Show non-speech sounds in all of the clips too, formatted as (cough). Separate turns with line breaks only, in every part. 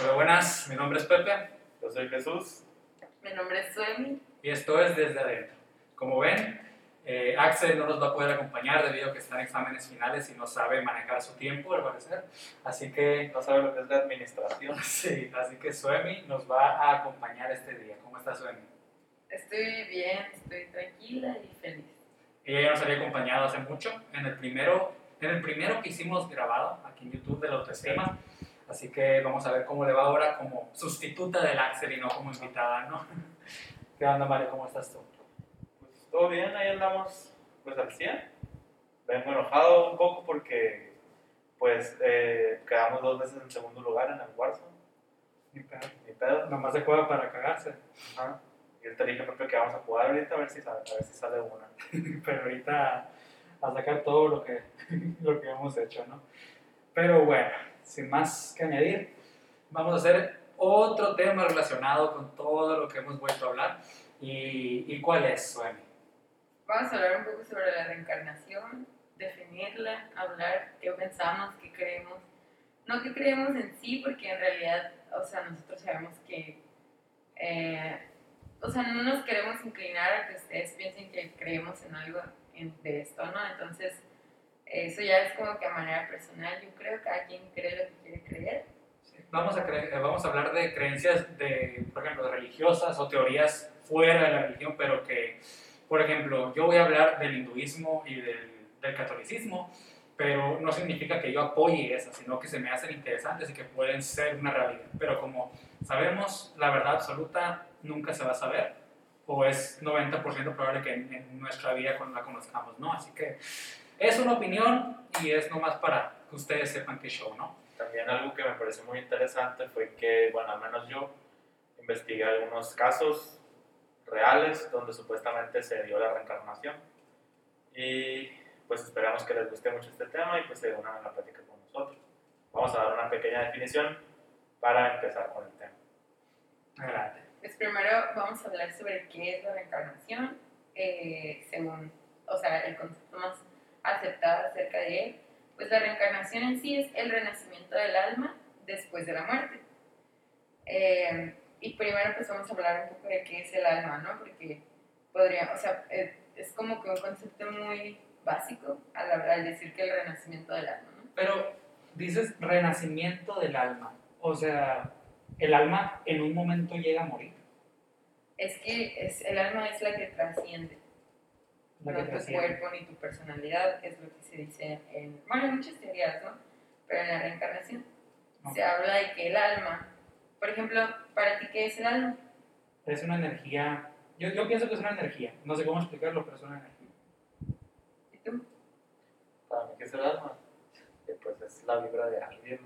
Hola, buenas, mi nombre es Pepe
Yo soy Jesús.
Mi nombre es Suemi.
y esto es Desde Adentro. Como ven, eh, Axel no nos va a poder acompañar debido a que está en exámenes finales y no sabe manejar su tiempo, al parecer. Así que,
No sabe lo que es la administración. (laughs)
sí, así que Suemi nos va a acompañar este día. ¿Cómo está Suemi?
Estoy bien, estoy tranquila y feliz.
Ella ya nos había acompañado hace mucho en el primero, en el primero que hicimos grabado aquí en YouTube de la autoestima. Así que vamos a ver cómo le va ahora como sustituta del Axel y no como invitada, ¿no? (laughs) ¿Qué onda, Mario? ¿Cómo estás tú?
Pues todo bien, ahí andamos pues al 100. Vengo enojado un poco porque pues eh, quedamos dos veces en segundo lugar en el Warzone.
Ni pedo.
Ni pedo.
Nomás se juega para cagarse.
Ajá. Y él te dije Pepe que vamos a jugar ahorita a ver si sale, a ver si sale una. (laughs)
pero ahorita a sacar todo lo que, (laughs) lo que hemos hecho, ¿no? Pero bueno, sin más que añadir, vamos a hacer otro tema relacionado con todo lo que hemos vuelto a hablar. ¿Y, y cuál es, Suemi?
Vamos a hablar un poco sobre la reencarnación, definirla, hablar qué pensamos, qué creemos. No qué creemos en sí, porque en realidad, o sea, nosotros sabemos que, eh, o sea, no nos queremos inclinar a que ustedes piensen que creemos en algo de esto, ¿no? Entonces, eso ya es como que a manera personal, yo creo que cada quien cree lo que quiere creer.
Vamos a, cre- eh, vamos a hablar de creencias, de, por ejemplo, religiosas o teorías fuera de la religión, pero que, por ejemplo, yo voy a hablar del hinduismo y del, del catolicismo, pero no significa que yo apoye esas, sino que se me hacen interesantes y que pueden ser una realidad. Pero como sabemos, la verdad absoluta nunca se va a saber, o es 90% probable que en, en nuestra vida la conozcamos, ¿no? Así que es una opinión y es nomás para que ustedes sepan qué show, ¿no?
También algo que me pareció muy interesante fue que, bueno, al menos yo investigué algunos casos reales donde supuestamente se dio la reencarnación. Y pues esperamos que les guste mucho este tema y pues se unan a la plática con nosotros. Vamos a dar una pequeña definición para empezar con el tema.
Adelante.
Pues primero vamos a hablar sobre qué es la reencarnación, eh, según, o sea, el concepto más aceptado acerca de él. Pues la reencarnación en sí es el renacimiento del alma después de la muerte. Eh, y primero pues vamos a hablar un poco de qué es el alma, ¿no? Porque podría, o sea, eh, es como que un concepto muy básico al, al decir que el renacimiento del alma, ¿no?
Pero dices renacimiento del alma. O sea, el alma en un momento llega a morir.
Es que es, el alma es la que trasciende. No
que
tu cuerpo ni tu personalidad, es lo que se dice en, bueno, en muchas teorías, ¿no? Pero en la reencarnación se habla de que el alma, por ejemplo, para ti, ¿qué es el alma?
Es una energía. Yo, yo pienso que es una energía. No sé cómo explicarlo, pero es una energía.
¿Y tú?
Para mí, ¿qué es el alma? Que, pues es la vibra de alguien.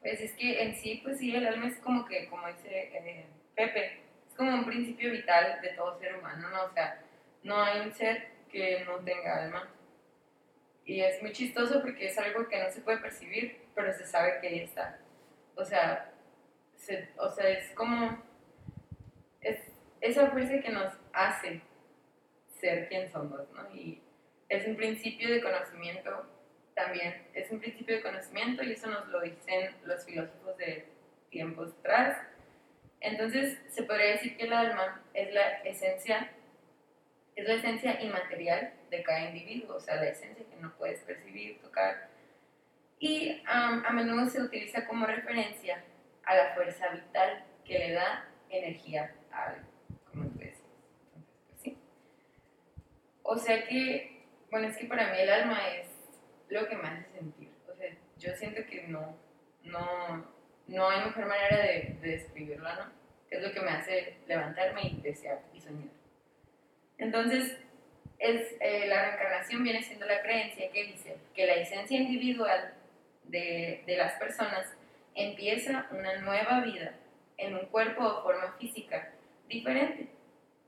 Pues es que en sí, pues sí, el alma es como que, como dice eh, Pepe, es como un principio vital de todo ser humano, ¿no? O sea, no hay un ser que no tenga alma. Y es muy chistoso porque es algo que no se puede percibir, pero se sabe que ahí está. O sea, se- o sea es como es esa fuerza que nos hace ser quien somos, ¿no? Y es un principio de conocimiento también, es un principio de conocimiento y eso nos lo dicen los filósofos de tiempos atrás. Entonces, se podría decir que el alma es la esencia es la esencia inmaterial de cada individuo, o sea, la esencia que no puedes percibir, tocar. Y a menudo se utiliza como referencia a la fuerza vital que le da energía a algo, como tú decías. Pues sí. O sea que, bueno, es que para mí el alma es lo que me hace sentir. O sea, yo siento que no, no, no hay mejor manera de, de describirla, ¿no? Es lo que me hace levantarme y desear y soñar. Entonces, es, eh, la reencarnación viene siendo la creencia que dice que la esencia individual de, de las personas empieza una nueva vida en un cuerpo o forma física diferente,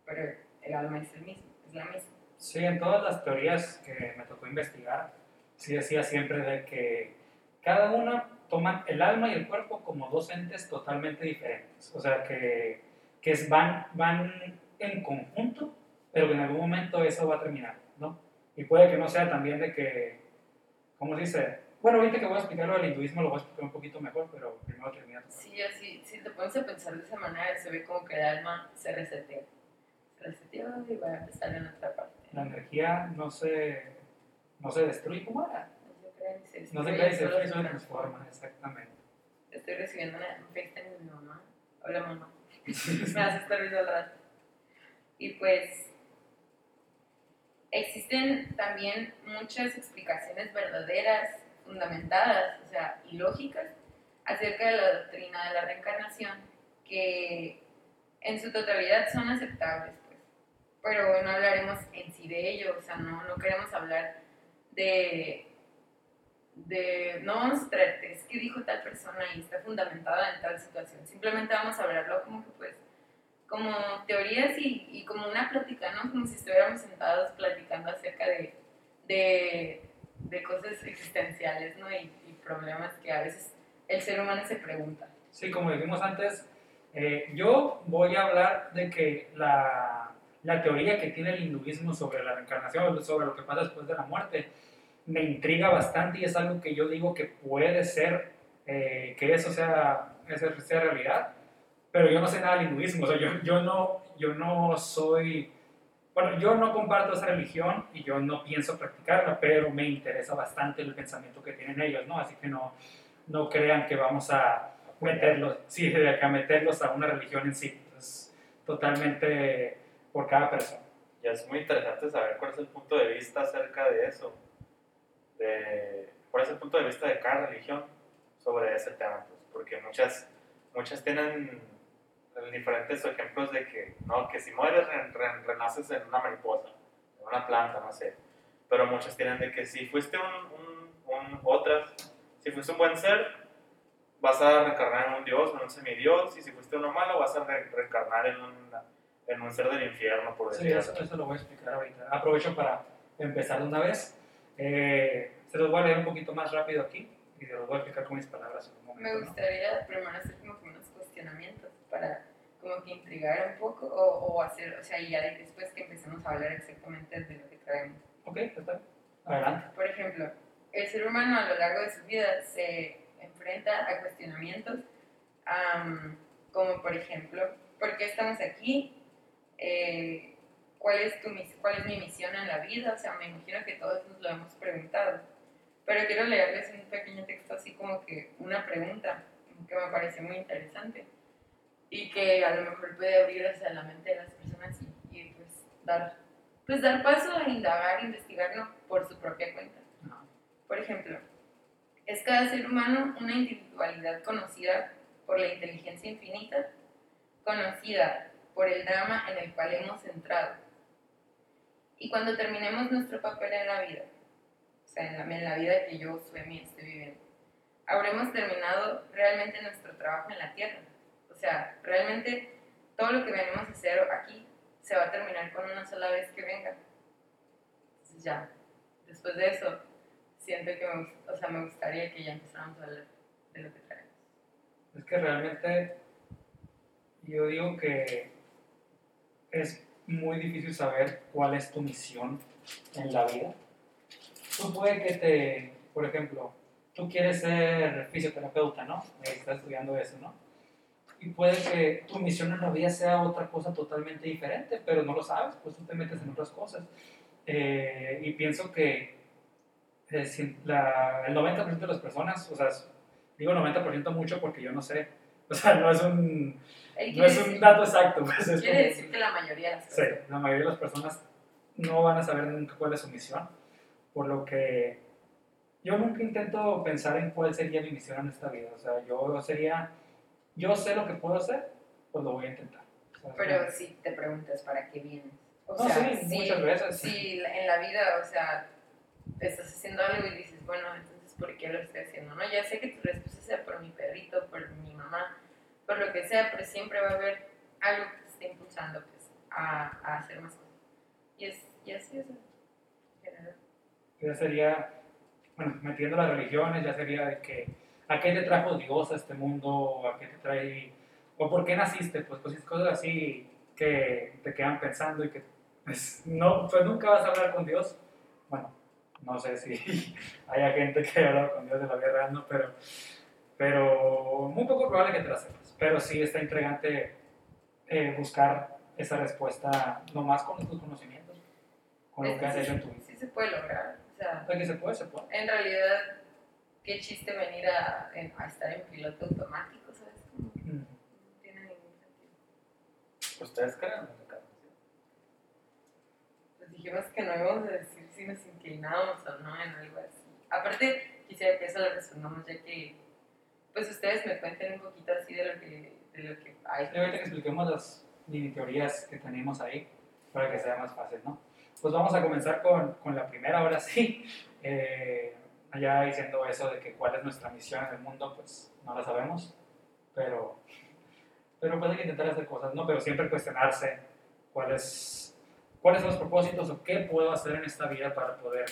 pero el alma es el mismo, es la misma.
Sí, en todas las teorías que me tocó investigar, sí decía siempre de que cada una toman el alma y el cuerpo como dos entes totalmente diferentes. O sea, que, que es- van, van en conjunto, pero que en algún momento eso va a terminar, ¿no? Y puede que no sea también de que, ¿cómo se dice? Bueno, ahorita que voy a explicar lo del hinduismo lo voy a explicar un poquito mejor, pero primero termina.
Sí, así, si te pones a pensar de esa manera, se ve como que el alma se resetea. Se resetea y va a empezar en otra parte.
La energía no se, no se destruye como era.
No se crea
No y se destruye, solo se transforma, exactamente.
Estoy recibiendo una, un FaceTime de mi mamá. Hola mamá. (laughs) Me hace estar viendo al rato. Y pues existen también muchas explicaciones verdaderas, fundamentadas, o sea, y lógicas acerca de la doctrina de la reencarnación que en su totalidad son aceptables, pues. Pero no hablaremos en sí de ello, o sea, no, no queremos hablar de de no vamos es que dijo tal persona y está fundamentada en tal situación. Simplemente vamos a hablarlo como que pues, como teorías y, y como una plática, ¿no? Como si estuviéramos sentados platicando acerca de, de, de cosas existenciales, ¿no? Y, y problemas que a veces el ser humano se pregunta.
Sí, como dijimos antes, eh, yo voy a hablar de que la, la teoría que tiene el hinduismo sobre la reencarnación, sobre lo que pasa después de la muerte, me intriga bastante y es algo que yo digo que puede ser, eh, que eso sea, eso sea realidad, pero yo no sé nada del hinduismo, o sea, yo, yo, no, yo no soy, bueno, yo no comparto esa religión y yo no pienso practicarla, pero me interesa bastante el pensamiento que tienen ellos, ¿no? Así que no, no crean que vamos a meterlos, sí, de acá meterlos a una religión en sí, es totalmente por cada persona.
Y es muy interesante saber cuál es el punto de vista acerca de eso. De, cuál es el punto de vista de cada religión sobre ese tema. Pues, porque muchas, muchas tienen diferentes ejemplos de que, no, que si mueres re- re- renaces en una mariposa, en una planta, no sé. Pero muchas tienen de que si fuiste un, un, un- otras, si fuiste un buen ser, vas a reencarnar en un dios, en un semidios, y si fuiste uno malo, vas a re- reencarnar en un, en un ser del infierno, por
Sí,
decirlo
eso, eso lo voy a explicar ahorita. Aprovecho para empezar de una vez. Eh, se los voy a leer un poquito más rápido aquí y se los voy a explicar con mis palabras en un momento.
Me
¿no?
gustaría primero hacer como unos cuestionamientos para como que intrigar un poco o, o hacer, o sea, y ya después que empecemos a hablar exactamente de lo que traemos.
Ok, bien. Adelante.
Por ejemplo, el ser humano a lo largo de su vida se enfrenta a cuestionamientos am, como por ejemplo, ¿por qué estamos aquí? Eh, ¿cuál, es tu, ¿Cuál es mi misión en la vida? O sea, me imagino que todos nos lo hemos preguntado. Pero quiero leerles un pequeño texto así como que una pregunta que me parece muy interesante y que a lo mejor puede abrir hacia la mente de las personas y, y, pues dar pues dar paso a indagar, investigarlo por su propia cuenta. Por ejemplo, es cada ser humano una individualidad conocida por la inteligencia infinita, conocida por el drama en el cual hemos entrado. Y cuando terminemos nuestro papel en la vida, o sea, en la, en la vida que yo, Suemi, estoy viviendo, habremos terminado realmente nuestro trabajo en la tierra. Sea, realmente todo lo que venimos a hacer aquí se va a terminar con una sola vez que venga. Entonces ya, después de eso, siento que me, o sea, me gustaría que ya empezáramos a hablar de lo que traemos.
Es que realmente yo digo que es muy difícil saber cuál es tu misión en la vida. Tú puede que te, por ejemplo, tú quieres ser fisioterapeuta, ¿no? Estás estudiando eso, ¿no? Y puede que tu misión en la vida sea otra cosa totalmente diferente, pero no lo sabes, pues tú te metes en otras cosas. Eh, y pienso que eh, la- el 90% de las personas, o sea, digo 90% mucho porque yo no sé, (laughs) o sea, no es un, no es un dato exacto, pues es
quiere
como-
decir que la mayoría de las
Sí,
cosas.
la mayoría de las personas no van a saber nunca cuál es su misión, por lo que yo nunca intento pensar en cuál sería mi misión en esta vida, o sea, yo sería, yo sé lo que puedo hacer, pues lo voy a intentar.
Pero si te preguntas para qué vienes. O
No,
sea,
sí,
si-
muchas veces.
Si en la vida, o sea, estás haciendo algo y dices, bueno, entonces, ¿por qué lo estoy haciendo? No, ya sé que tu respuesta sea por mi perrito, por mi mamá, por lo que sea, pero siempre va a haber algo que te esté impulsando pues, a, a hacer más cosas. Y, es, y así es
ya sería, bueno, metiendo las religiones, ya sería de que, ¿a qué te trajo Dios a este mundo? ¿A qué te trae? ¿O por qué naciste? Pues, pues cosas así que te quedan pensando y que pues, no, pues nunca vas a hablar con Dios. Bueno, No sé si (laughs) haya gente que haya hablado con Dios de la vida real, ¿no? Pero, pero muy poco probable que te la sepas. Pero sí está intrigante eh, buscar esa respuesta nomás con tus conocimientos, con lo que has hecho en tu vida.
sí se puede lograr. O sea,
¿De que se puede? Se puede.
en realidad, qué chiste venir a, a estar en piloto automático, ¿sabes? Como que
Mm.
no tiene ningún sentido.
¿Ustedes creen en la reencarnación?
Pues dijimos que no íbamos a decir si nos inclinábamos o no en algo así. Aparte, quisiera que eso lo respondamos ya que, pues ustedes me cuenten un poquito así de lo que, de lo que hay.
Y ahorita que expliquemos las mini teorías que tenemos ahí para que sea más fácil, ¿no? Pues vamos a comenzar con, con la primera, ahora sí. Eh, ya diciendo eso de que cuál es nuestra misión en el mundo, pues no la sabemos, pero, pero pues hay que intentar hacer cosas, ¿no? Pero siempre cuestionarse cuáles, cuáles son los propósitos o qué puedo hacer en esta vida para poder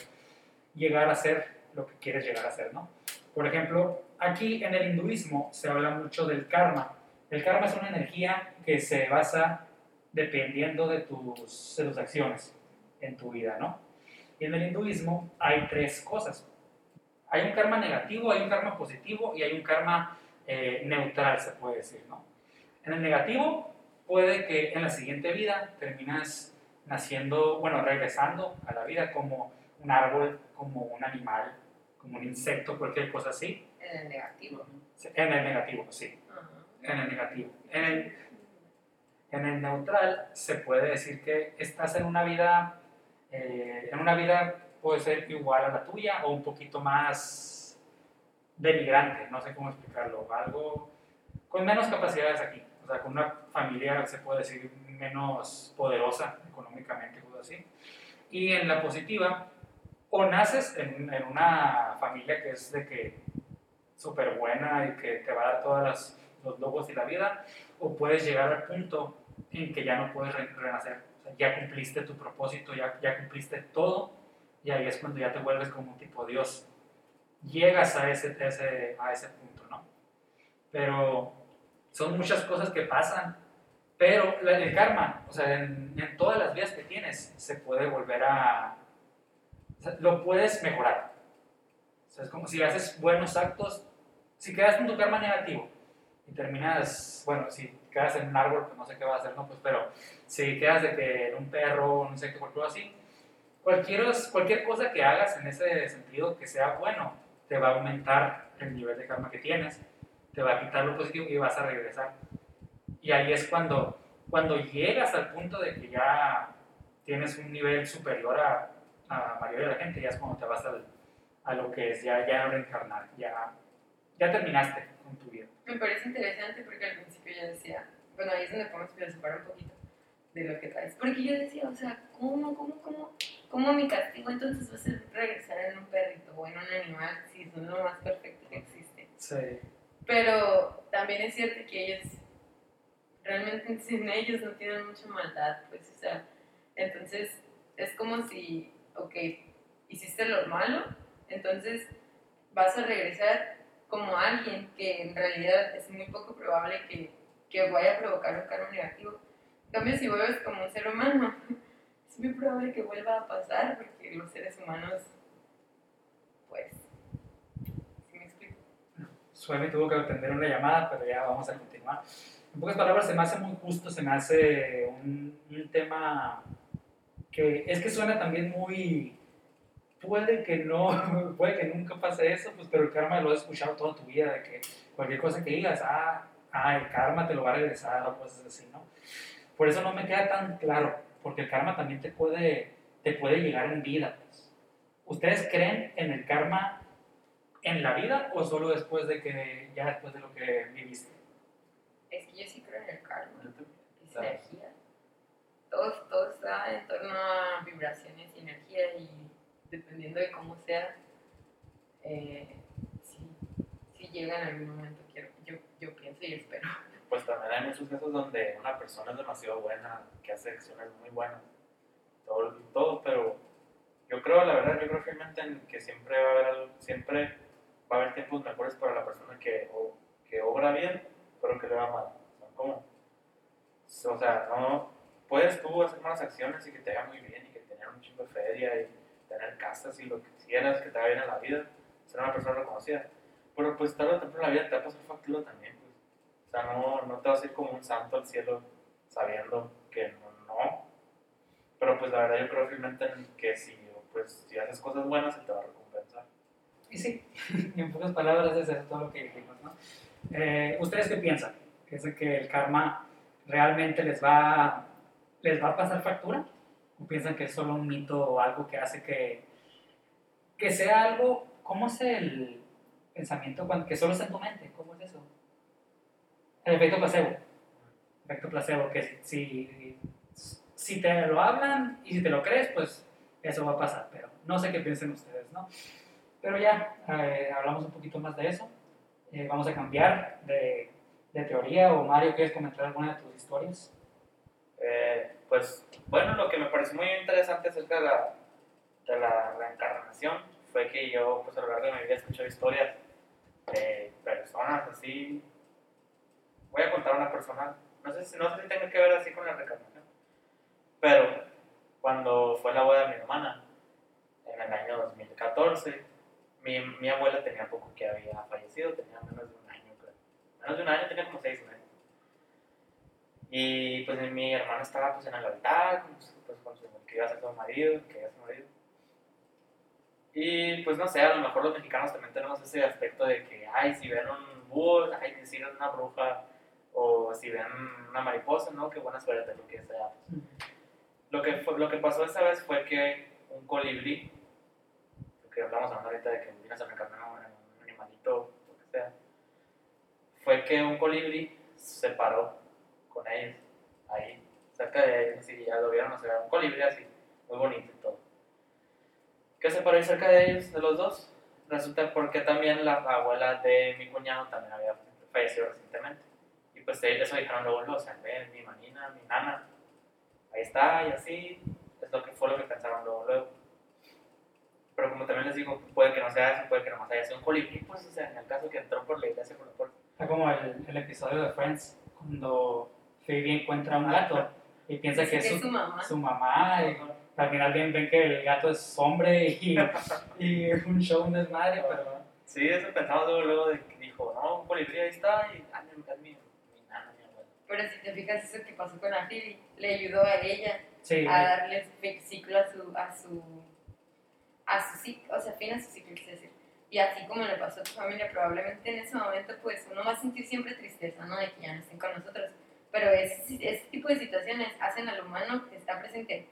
llegar a ser lo que quieres llegar a ser, ¿no? Por ejemplo, aquí en el hinduismo se habla mucho del karma. El karma es una energía que se basa dependiendo de tus, de tus acciones en tu vida, ¿no? Y en el hinduismo hay tres cosas. Hay un karma negativo, hay un karma positivo y hay un karma eh, neutral, se puede decir, ¿no? En el negativo puede que en la siguiente vida terminas naciendo, bueno, regresando a la vida como un árbol, como un animal, como un insecto, cualquier cosa así.
En el negativo.
En el negativo, sí,
Ajá.
en el negativo. En el, en el neutral se puede decir que estás en una vida, eh, en una vida puede ser igual a la tuya o un poquito más denigrante, no sé cómo explicarlo, algo con menos capacidades aquí, o sea, con una familia se puede decir menos poderosa económicamente, cosas así. Y en la positiva, o naces en, en una familia que es de que súper buena y que te va a dar todos los logros y la vida, o puedes llegar al punto en que ya no puedes re- renacer. O sea, ya cumpliste tu propósito, ya, ya cumpliste todo, y ahí es cuando ya te vuelves como un tipo Dios. Llegas a ese, ese, a ese punto, ¿no? Pero son muchas cosas que pasan, pero el karma, o sea, en, en todas las vidas que tienes, se puede volver a... o sea, lo puedes mejorar. O sea, es como si haces buenos actos, si quedas con tu karma negativo y terminas, bueno, si quedas en un árbol, pues no sé qué vas a hacer, ¿no? Pues, pero si quedas de que en un perro, no sé qué, cualquier así, cualquier, cualquier cosa que hagas en ese sentido que sea bueno, te va a aumentar el nivel de karma que tienes, te va a quitar lo positivo y vas a regresar. Y ahí es cuando, cuando llegas al punto de que ya tienes un nivel superior a, a la mayoría de la gente, ya es cuando te vas al, a lo que es ya, ya reencarnar, ya, ya terminaste con tu vida.
Me parece interesante porque al principio yo decía, bueno, ahí es donde podemos filosofar un poquito de lo que traes. Porque yo decía, o sea, ¿cómo, cómo, cómo, cómo mi castigo entonces va a ser regresar en un perrito o en un animal si son lo más perfecto que existe?
Sí.
Pero también es cierto que ellos, realmente (laughs) sin ellos no tienen mucha maldad, pues, o sea, entonces es como si, ok, hiciste lo malo, entonces vas a regresar como alguien que en realidad es muy poco probable que, que vaya a provocar un karma negativo. Cambio, si vuelves como un ser humano, (laughs) es muy probable que vuelva a pasar porque los seres humanos, pues, ¿sí me explico?
Suemi tuvo que atender una llamada, pero ya vamos a continuar. En pocas palabras, se me hace muy justo, se me hace un, un tema que es que suena también muy... Puede que no, (laughs) puede que nunca pase eso, pues, pero el karma lo has escuchado toda tu vida, de que cualquier cosa que digas, ah, ah, el karma te lo va a regresar o cosas así, ¿no? Por eso no me queda tan claro, porque el karma también te puede, te puede llegar en vida. Pues. ¿Ustedes creen en el karma en la vida o solo después de que, ya después de lo que viviste?
Es que yo sí creo en el karma, es energía. Todo, todo está en torno a vibraciones y energía y dependiendo de cómo sea, eh, sí, sí llega en algún momento, quiero, yo, yo pienso y espero.
Pues también hay muchos casos donde una persona es demasiado buena, que hace acciones muy buenas, todo, todo pero yo creo, la verdad, yo creo fielmente en que siempre va a haber, siempre va a haber tiempos mejores para la persona que, que obra bien, pero que le va mal. ¿cómo? O sea, no, puedes tú hacer malas acciones y que te haga muy bien y que tener un chingo de feria y tener casas y lo que quisieras, que te vaya bien en la vida, ser una persona reconocida. Pero pues tarde o temprano la vida te va a pasar factura también. O sea, no, no te vas a ir como un santo al cielo sabiendo que no. Pero pues la verdad yo creo firmemente en que si, pues, si haces cosas buenas se te va a recompensar.
Y sí, (laughs) en pocas palabras es todo lo que dijimos, ¿no? Eh, ¿Ustedes qué piensan? ¿Es de que el karma realmente les va, les va a pasar factura? ¿O piensan que es solo un mito o algo que hace que, que sea algo, ¿cómo es el pensamiento cuando, que solo está en tu mente? ¿Cómo es eso? El efecto placebo. Efecto placebo, que si, si te lo hablan y si te lo crees, pues eso va a pasar, pero no sé qué piensen ustedes, ¿no? Pero ya, eh, hablamos un poquito más de eso. Eh, vamos a cambiar de, de, teoría. O Mario, ¿quieres comentar alguna de tus historias?
Eh, pues, bueno, lo que me pareció muy interesante acerca de la, de la reencarnación fue que yo, pues a lo largo de mi vida, he escuchado historias de personas así. Voy a contar una persona, no sé, no sé si tenga que ver así con la reencarnación, pero cuando fue la boda de mi hermana, en el año 2014, mi, mi, abuela tenía poco que había fallecido, tenía menos de un año, creo. Menos de un año, tenía como seis meses. Y pues mi hermano estaba pues en el altar, pues, pues con su, que iba a ser su marido, que era su marido. Y pues no sé, a lo mejor los mexicanos también tenemos ese aspecto de que, ay, si ven un búho, ay, que si ven una bruja, o si ven una mariposa, ¿no? Qué buena suerte, lo que sea. Pues. Lo, que lo que pasó esa vez fue que un colibrí que hablamos ahorita de que vienes a reencarnar un animalito, lo que sea, fue que un colibrí se paró con ellos, ahí, cerca de ellos, así ya lo vieron, o sea, un colibrí así, muy bonito y todo. ¿Qué se paró ahí cerca de ellos, de los dos? Resulta porque también la abuela de mi cuñado también había fallecido recientemente. Pues eso dijeron luego, o sea, ven, mi manina, mi nana, ahí está, y así, es lo que fue lo que pensaron luego, luego pero como también les digo, puede que no sea eso, puede que no haya sido un colibrí, pues, o sea, en el caso que entró por la iglesia por la puerta.
Está como el, el episodio de Friends, cuando Phoebe encuentra un gato y piensa que es su, su, mamá. Su mamá y al final ven, ven que el gato es hombre y, y un show, un desmadre, pero...
Sí, eso pensamos luego, luego de que dijo, no, un colibrí ahí está y, ah, mi, mi, mi nana, mi abuela.
Pero si te fijas eso que pasó con Phoebe, le ayudó a ella a darle ciclo a su, a su a su ciclo, o sea, fin a su ciclo, es decir. Y así como le pasó a tu familia, probablemente en ese momento, pues uno va a sentir siempre tristeza, ¿no? De que ya no estén con nosotros. Pero ese, ese tipo de situaciones hacen al humano que está presente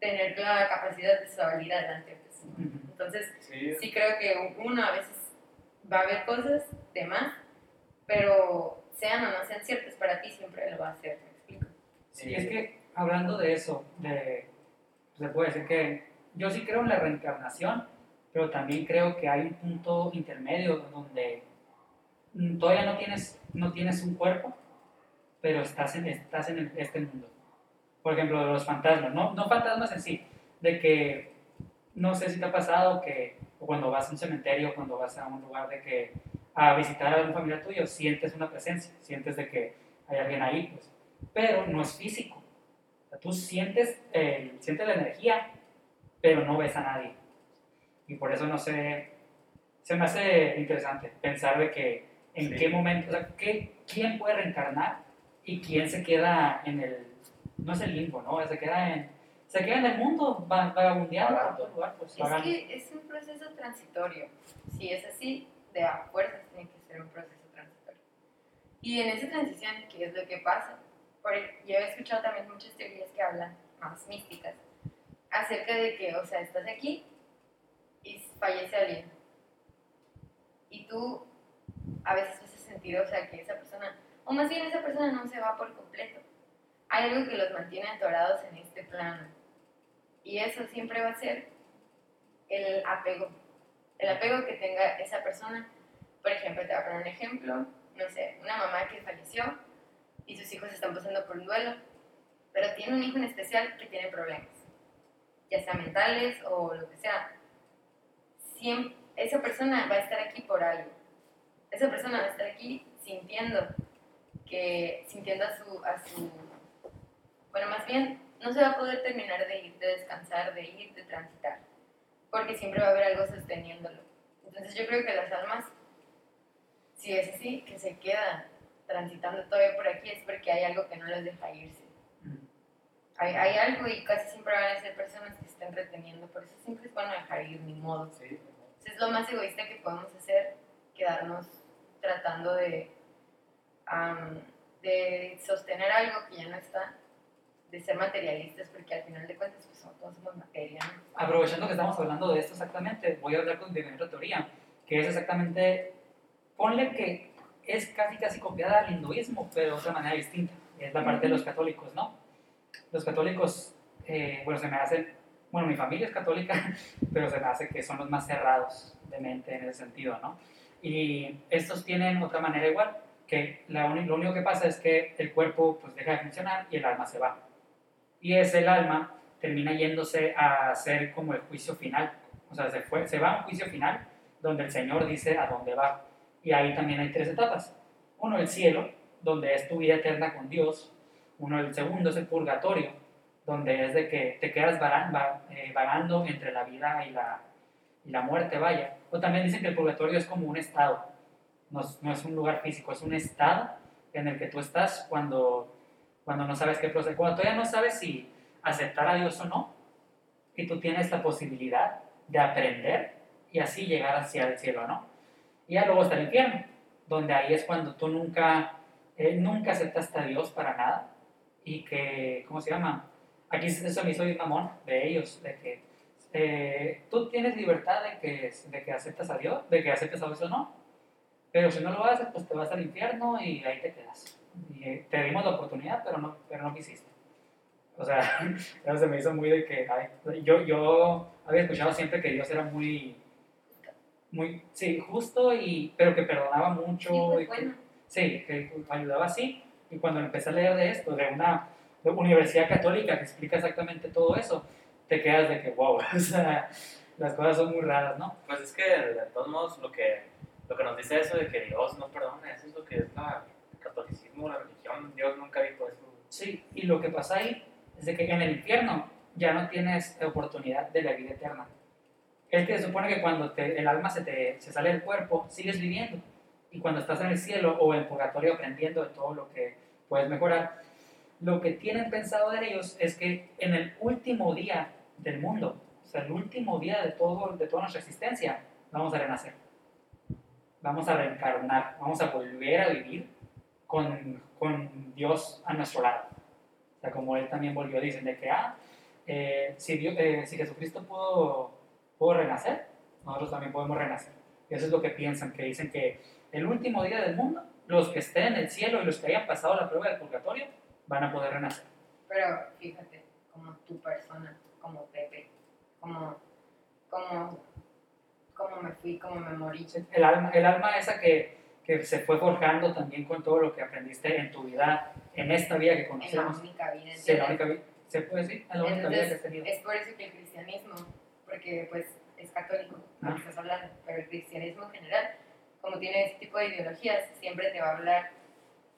tener la capacidad de salir adelante. Pues, Entonces, sí. creo que uno a veces va a ver cosas de más, pero sean o no sean ciertas para ti, siempre lo va a hacer, ¿me explico?
Sí, es que hablando de eso, de, se puede decir que yo sí creo en la reencarnación, pero también creo que hay un punto intermedio donde mm, todavía no tienes, no tienes un cuerpo, pero estás en, estás en este mundo. Por ejemplo, los fantasmas, no, no fantasmas en sí, de que no sé si te ha pasado que cuando vas a un cementerio, cuando vas a un lugar de que a visitar a algún familiar tuyo, sientes una presencia, sientes de que hay alguien ahí, pues, pero no es físico. O sea, tú sientes, eh, sientes la energía, pero no ves a nadie. Y por eso no sé, se me hace interesante pensar de que en qué momento, o sea, ¿qué, quién puede reencarnar y quién se queda en el, no es el limbo, ¿no? Se queda en, se queda en el mundo vagabundeando por todo lugar. Pues,
es que es un proceso transitorio. Si es así, de a fuerzas tiene que ser un proceso transitorio. Y en esa transición, ¿qué es lo que pasa? Por, yo he escuchado también muchas teorías que hablan más místicas acerca de que, o sea, estás aquí y fallece alguien. Y tú a veces haces sentido, o sea, que esa persona, o más bien esa persona no se va por completo. Hay algo que los mantiene atorados en este plano. Y eso siempre va a ser el apego. El apego que tenga esa persona. Por ejemplo, te voy a poner un ejemplo. No sé, una mamá que falleció y sus hijos están pasando por un duelo, pero tiene un hijo en especial que tiene problemas ya sea mentales o lo que sea, siempre, esa persona va a estar aquí por algo. Esa persona va a estar aquí sintiendo que, sintiendo a su, a su, bueno, más bien no se va a poder terminar de ir, de descansar, de ir, porque siempre va a haber algo sosteniéndolo. Entonces yo creo que las almas, si es así, que se quedan transitando todavía por aquí, es porque hay algo que no les deja irse. Hay, hay algo y casi siempre van a ser personas que estén reteniendo, por eso siempre es bueno dejar ir, ni modo.
Sí.
Es lo más egoísta que podemos hacer, quedarnos tratando de, am, de sostener algo que ya no está, de ser materialistas, porque al final de cuentas pues, somos- todos somos materia.
Aprovechando que estamos hablando de esto exactamente, voy a hablar con mi otra teoría, que es exactamente, ponle que es casi casi copiada al hinduismo, pero de otra manera distinta. Es la parte de los católicos, ¿no? Los católicos, eh, bueno, se me hacen, bueno, mi familia es católica, (laughs) pero se me hace que son los más cerrados de mente en ese sentido, ¿no? Y estos tienen otra manera igual, que la lo único que pasa es que el cuerpo pues deja de funcionar y el alma se va. Y es el alma termina yéndose a hacer como el juicio final. O sea, se, fue, se va a un juicio final donde el Señor dice a dónde va. Y ahí también hay tres etapas. Uno, el cielo, donde es tu vida eterna con Dios. Uno, el segundo es el purgatorio, donde es de que te quedas eh, vagando entre la vida y la, y la muerte, vaya. O también dicen que el purgatorio es como un estado. No, no es un lugar físico, es un estado en el que tú estás cuando, cuando no sabes qué proceder. Cuando todavía no sabes si aceptar a Dios o no, y tú tienes la posibilidad de aprender y así llegar hacia el cielo, ¿no? Y ya luego está el infierno, donde ahí es cuando tú nunca, eh, nunca aceptaste a Dios para nada y que, ¿cómo se llama? Aquí eso me hizo bien mamón de ellos, de que eh, tú tienes libertad de que, de que aceptas a Dios, de que aceptes a Dios o no, pero si no lo haces, pues te vas al infierno y ahí te quedas. Y te dimos la oportunidad, pero no, pero no quisiste. O sea, (laughs) eso se me hizo muy de que, ay, yo, yo había escuchado siempre que Dios era muy, muy, sí, justo, y, pero que perdonaba mucho.
Sí, pues
y que-
bueno.
sí, que ayudaba así. Y cuando empecé a leer de esto, de una de universidad católica que explica exactamente todo eso, te quedas de que, wow, (laughs) o sea, las cosas son muy raras, ¿no?
Pues es que de todos modos lo que, lo que nos dice eso de que Dios no perdona, eso es lo que es la, catolicismo, la religión, Dios nunca dijo eso.
Sí, y lo que pasa ahí es de que en el infierno ya no tienes oportunidad de la vida eterna. Es que se supone que cuando te- el alma se, te, se sale del cuerpo, sigues viviendo. Y cuando estás en el cielo o en purgatorio aprendiendo de todo lo que puedes mejorar, lo que tienen pensado de ellos es que en el último día del mundo, o sea, el último día de, todo, de toda nuestra existencia, vamos a renacer. Vamos a reencarnar, vamos a volver a vivir con, con Dios a nuestro lado. O sea, como él también volvió, dicen de que, ah, eh, si, Dios- eh, si Jesucristo pudo, pudo renacer, nosotros también podemos renacer. Y eso es lo que piensan, que dicen que el último día del mundo, los que estén en el cielo y los que hayan pasado la prueba del purgatorio, van a poder renacer.
Pero fíjate, como tu persona, como Pepe, como, como, como me fui, como me morí.
El alma, el alma esa que, que se fue forjando también con todo lo que aprendiste en tu vida, en esta vida que
En la
conocemos.
única vida.
Sí, la única vida, se puede decir, es la única vida que has
Entonces,
tenido.
es por eso que el cristianismo, porque pues es católico,
Ah.
estás hablando, pero el cristianismo en general, como tiene ese tipo de ideologías, siempre te va a hablar,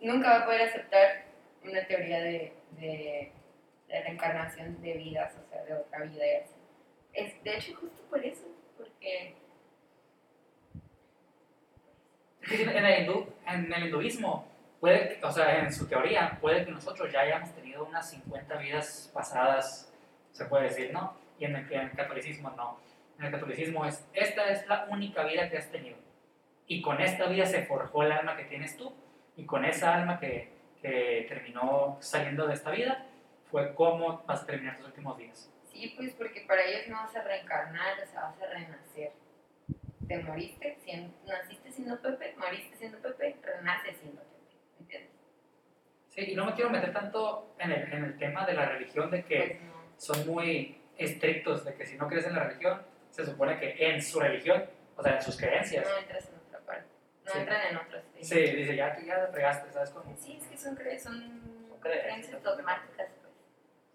nunca va a poder aceptar una teoría de, de, de reencarnación de vidas, o sea, de otra vida y así. Es, de hecho, justo por eso, porque
Es que En el, hindú- en el hinduismo, puede, o sea, en su teoría, puede que nosotros ya hayamos tenido unas 50 vidas pasadas, se puede decir, ¿no? Y en el, en el catolicismo no. En el catolicismo es, esta es la única vida que has tenido. Y con esta vida se forjó el alma que tienes tú. Y con esa alma que, que terminó saliendo de esta vida, fue cómo vas a terminar tus últimos días.
sí, pues porque para ellos no vas a reencarnar, o sea, vas a renacer. Te moriste, siendo, naciste siendo Pepe, moriste siendo Pepe, renaces siendo Pepe, ¿entiendes?
Sí, y no me quiero meter tanto en el, en el tema de la religión, de que
Pues no.
son muy estrictos de que si no crees en la religión, se supone que en su religión, o sea, en sus creencias,
No entras en otra parte. No
Sí.
entran en otras.
sí, dice, ya, ya la fregaste, ¿sabes cómo?
Sí, es que son, cre son,
Son creencias,
creencias dogmáticas,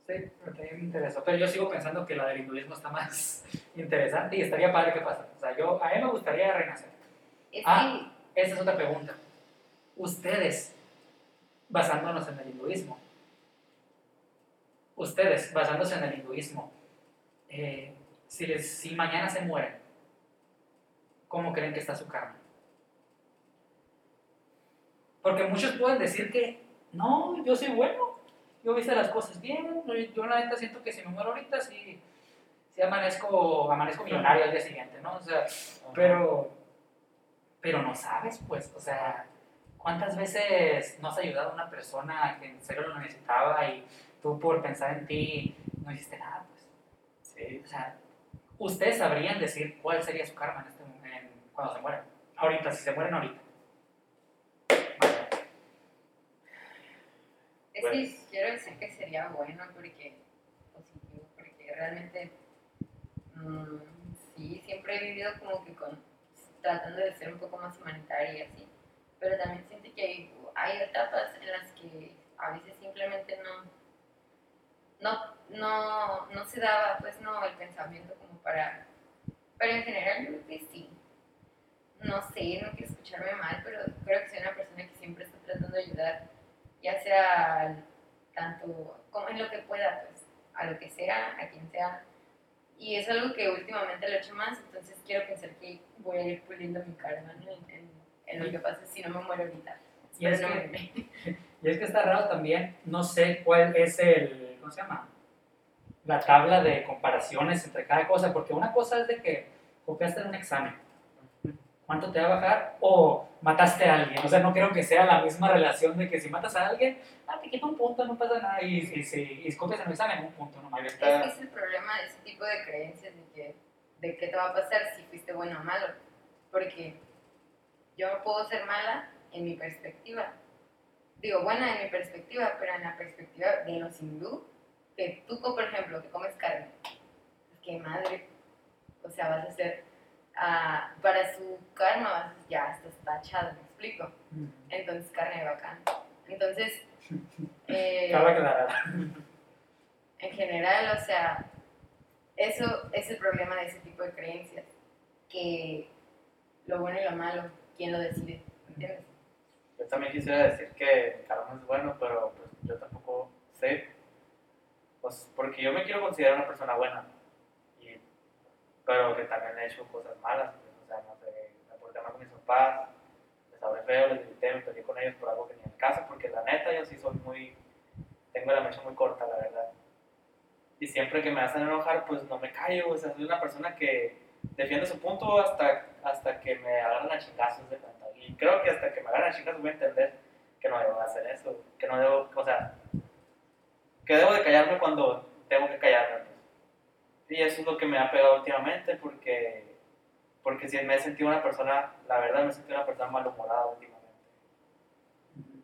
Sí, porque me interesó, pero yo sigo pensando que la del hinduismo está más (laughs) interesante y estaría padre que pasa. O sea, yo, a mí me gustaría renacer.
Es
Ah. Esa es otra pregunta. Ustedes, basándonos en el hinduismo, ustedes, basándose en el hinduismo, eh, si, les- si mañana se mueren, ¿cómo creen que está su karma? Porque muchos pueden decir que, no, yo soy bueno, yo hice las cosas bien, yo la neta siento que si me muero ahorita, sí, sí amanezco, amanezco millonario al día siguiente, ¿no? O sea, pero, pero no sabes, pues, o sea, ¿cuántas veces no has ayudado a una persona que en serio lo necesitaba y tú por pensar en ti no hiciste nada, pues?
Sí,
O sea, ustedes sabrían decir cuál sería su karma en este, en- cuando se mueren. Ahorita, si se mueren ahorita. Vaya.
Es
Pues-
que quiero decir que sería bueno porque, positivo, porque realmente, mm, sí, siempre he vivido como que con, tratando de ser un poco más humanitaria y así, pero también siento que hay, hay etapas en las que a veces simplemente no, no, no, no se daba, pues no, el pensamiento como para, pero en general yo creo que sí. No sé, no quiero escucharme mal, pero creo que soy una persona que siempre está tratando de ayudar ya sea tanto como en lo que pueda, pues, a lo que sea, a quien sea. Y es algo que últimamente lo he hecho más, entonces quiero pensar que voy a ir puliendo mi karma ¿no? en, en- en lo que pasa si no me muero ahorita.
Y es
no
que-. (laughs) Y es que está raro también, no sé cuál es el, ¿cómo se llama? La tabla de comparaciones entre cada cosa, porque una cosa es de que copiaste en un examen, ¿cuánto te va a bajar? O mataste a alguien, o sea, no creo que sea la misma relación de que si matas a alguien, ah, te quita un punto, no pasa nada, y, y copias en un examen, un punto, no.
Es que es el problema de ese tipo de creencias de que de qué te va a pasar si fuiste bueno o malo. Porque yo puedo ser mala en mi perspectiva. Digo, buena en mi perspectiva, pero en la perspectiva de los hindú, que tú, por ejemplo, que comes carne, que madre, o sea, vas a ser, ah, para su karma, ya estás tachado, ¿me explico? Entonces, carne bacán. Entonces, (laughs) eh, en general, o sea, eso es el problema de ese tipo de creencias, que lo bueno y lo malo, ¿quién lo decide? ¿Entiendes?
Yo también quisiera decir que karma es bueno, pero pues yo tampoco sé. Pues porque yo me quiero considerar una persona buena, pero que también he hecho cosas malas. pues, o sea, no sé, me porté mal con mis papás, les hablé feo, les grité, me peleé con ellos por algo que ni en caso, porque la neta yo sí soy muy. Tengo la mecha muy corta, la verdad. Y siempre que me hacen enojar, pues no me callo. O sea, soy una persona que defiende su punto hasta, hasta que me agarran a chingazos de cuenta. Y creo que hasta que me agarran a chingazos voy a entender que no debo hacer eso. Que no debo, o sea, que debo de callarme cuando tengo que callarme. Y eso es lo que me ha pegado últimamente porque, porque si me he sentido una persona, la verdad me he sentido una persona malhumorada últimamente.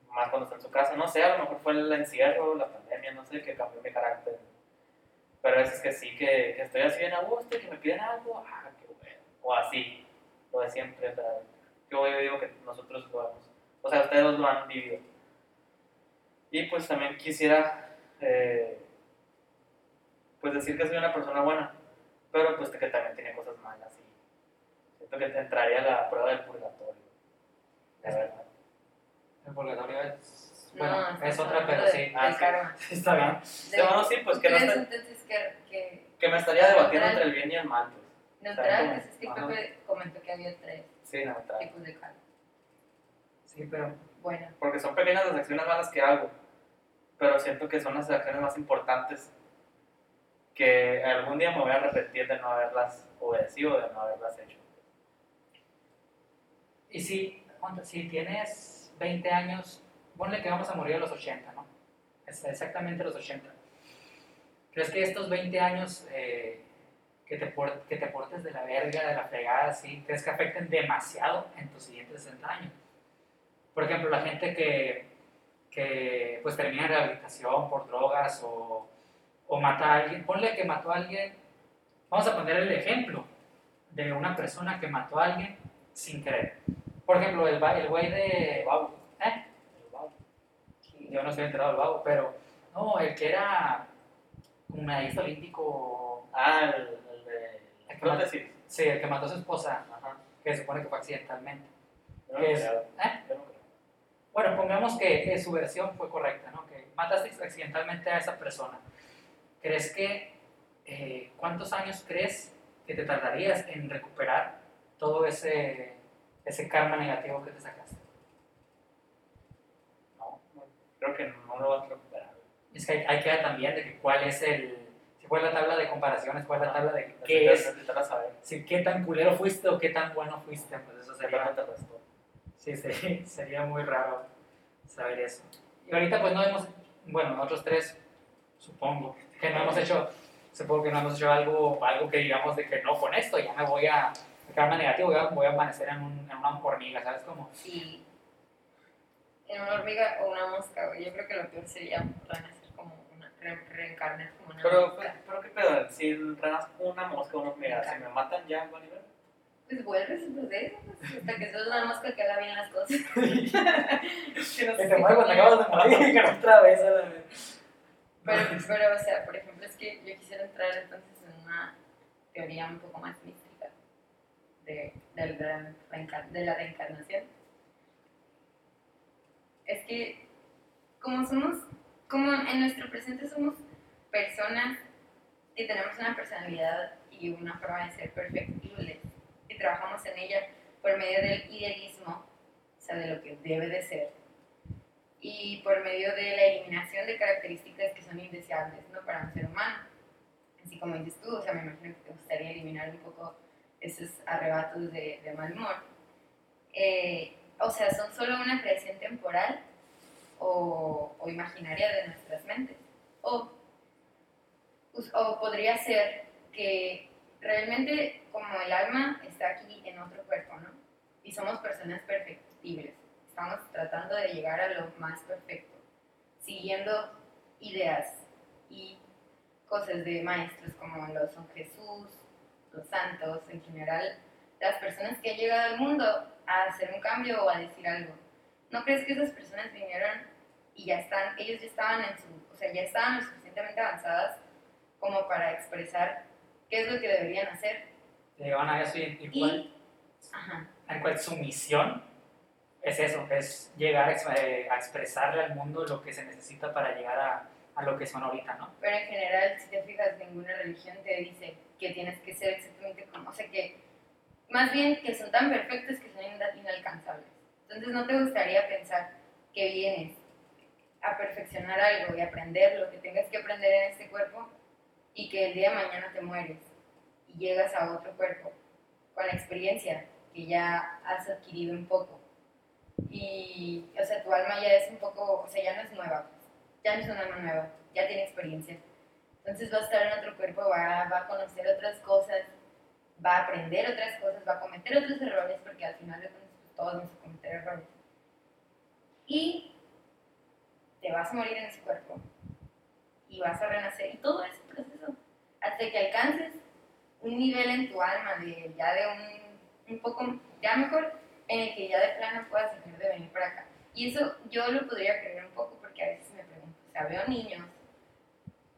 Más cuando está en su casa, no sé, a lo mejor fue el encierro, la pandemia, no sé, que cambió mi carácter. Pero a veces que sí, que, que estoy así bien a gusto, y que me piden algo, ah, qué bueno. O así, lo de siempre, o sea, yo digo que nosotros lo hemos, o sea, ustedes lo han vivido. Y pues también quisiera, eh, pues decir que soy una persona buena, pero pues que también tiene cosas malas y siento que te entraría la prueba del purgatorio. La verdad.
El purgatorio es,
No,
bueno,
estás
es otra, pero
de-
sí.
Ah, sí.
karma. (laughs)
Está bien.
De-
Sí, bueno, sí, pues que no
¿Crees
esté-
entonces que, que
que me estaría debatiendo
Neutral.
entre el bien y el mal, pues.
neutral, pues es que
ajá.
Pepe comentó que había tres
Sí, neutral.
tipos de karma.
Sí, pero
Bueno,
Porque son pequeñas las acciones malas que hago, pero siento que son las acciones más importantes que algún día me voy a arrepentir de no haberlas obedecido, de no haberlas hecho.
Y si, si tienes 20 años, ponle que vamos a morir a los 80, ¿no? Exactamente a los 80. ¿Crees que estos 20 años eh, que, te que te portes de la verga, de la fregada, ¿sí? ¿crees que afecten demasiado en tus siguientes 60 años? Por ejemplo, la gente que, que pues termina en rehabilitación por drogas o, o mata a alguien, ponle que mató a alguien, vamos a poner el ejemplo de una persona que mató a alguien sin querer. Por ejemplo, el, el güey de Babo. ¿Eh? Yo no estoy enterado del Babo, pero no, el que era un medallista olímpico.
Ah, el, el de
El que
prótesis.
Sí, el que mató a su esposa,
Ajá.
que se supone que fue accidentalmente.
No
¿Qué es?
creo.
¿Eh? Bueno, pongamos que eh, su versión fue correcta, ¿no? Que mataste accidentalmente a esa persona. ¿Crees que, eh, cuántos años crees que te tardarías en recuperar todo ese, ese karma negativo que te sacaste?
No, creo que no lo vas a recuperar.
Es que hay, hay que ver también de que cuál es el, si cuál es la tabla de comparaciones, cuál es la tabla de
Necesitas-
qué es,
saber.
si qué tan culero fuiste o qué tan bueno fuiste, pues eso
Sería
sí, sería, (laughs) sería muy raro saber eso. Y ahorita pues no hemos, bueno, nosotros tres, supongo, que no hemos hecho, supongo que no hemos hecho algo, algo que digamos de que no con esto, ya me voy a, karma negativo, voy a, voy a amanecer en, un, en una hormiga, ¿sabes cómo?
Sí. En una hormiga o una mosca, güey. Yo creo que lo peor sería renacer como una, re- reencarnar como una
Pero,
mosca.
pero qué pedo, si renas una mosca o una hormiga, si me matan ya, ¿vale?
Pues vuelves a proceso, pues, hasta que sos una mosca que haga bien las cosas. (laughs) (laughs) que no
Que
se
te mueres cuando acabas de morir, que otra vez a la vez.
Pero, (laughs) pero, o sea, por ejemplo, es que yo quisiera entrar entonces en una teoría un poco más mística de, de, de la reencarnación. Es que, como somos, como en nuestro presente somos personas que tenemos una personalidad y una forma de ser perfectibles y trabajamos en ella por medio del idealismo, o sea, de lo que debe de ser, y por medio de la eliminación de características que son indeseables ¿no? para un ser humano. Así como dices tú, o sea, me imagino que te gustaría eliminar un poco esos arrebatos de, de mal humor. Eh, o sea, son solo una creación temporal o, o imaginaria de nuestras mentes. O, o podría ser que realmente como el alma está aquí en otro cuerpo, ¿no? Y somos personas perfectibles estamos tratando de llegar a lo más perfecto, siguiendo ideas y cosas de maestros como lo son Jesús, los santos, en general, las personas que han llegado al mundo a hacer un cambio o a decir algo. ¿No crees que esas personas vinieron y ya están, ellos ya estaban en su, o sea, ya estaban lo suficientemente avanzadas como para expresar qué es lo que deberían hacer?
Llegaban a eso y, y cuál,
Y, ajá,
cuál su misión es eso, es llegar eh, a expresarle al mundo lo que se necesita para llegar a, a lo que son ahorita, ¿no?
Pero en general, si te fijas, ninguna religión te dice que tienes que ser exactamente como, o sea, que más bien que son tan perfectos que son ina- inalcanzables. Entonces, ¿no te gustaría pensar que vienes a perfeccionar algo y aprender lo que tengas que aprender en este cuerpo y que el día de mañana te mueres y llegas a otro cuerpo con la experiencia que ya has adquirido un poco? Y, o sea, tu alma ya es un poco, o sea, ya no es nueva, ya no es un alma nueva, ya tiene experiencia. Entonces va a estar en otro cuerpo, va, va a conocer otras cosas, va a aprender otras cosas, va a cometer otros errores, porque al final de cuentas pues, todos vamos a cometer errores. Y te vas a morir en ese cuerpo y vas a renacer y todo ese proceso hasta que alcances un nivel en tu alma de ya de un, un poco, ya mejor, en el que ya de plano puedas para acá. Y eso yo lo podría creer un poco porque a veces me pregunto, o sea, veo niños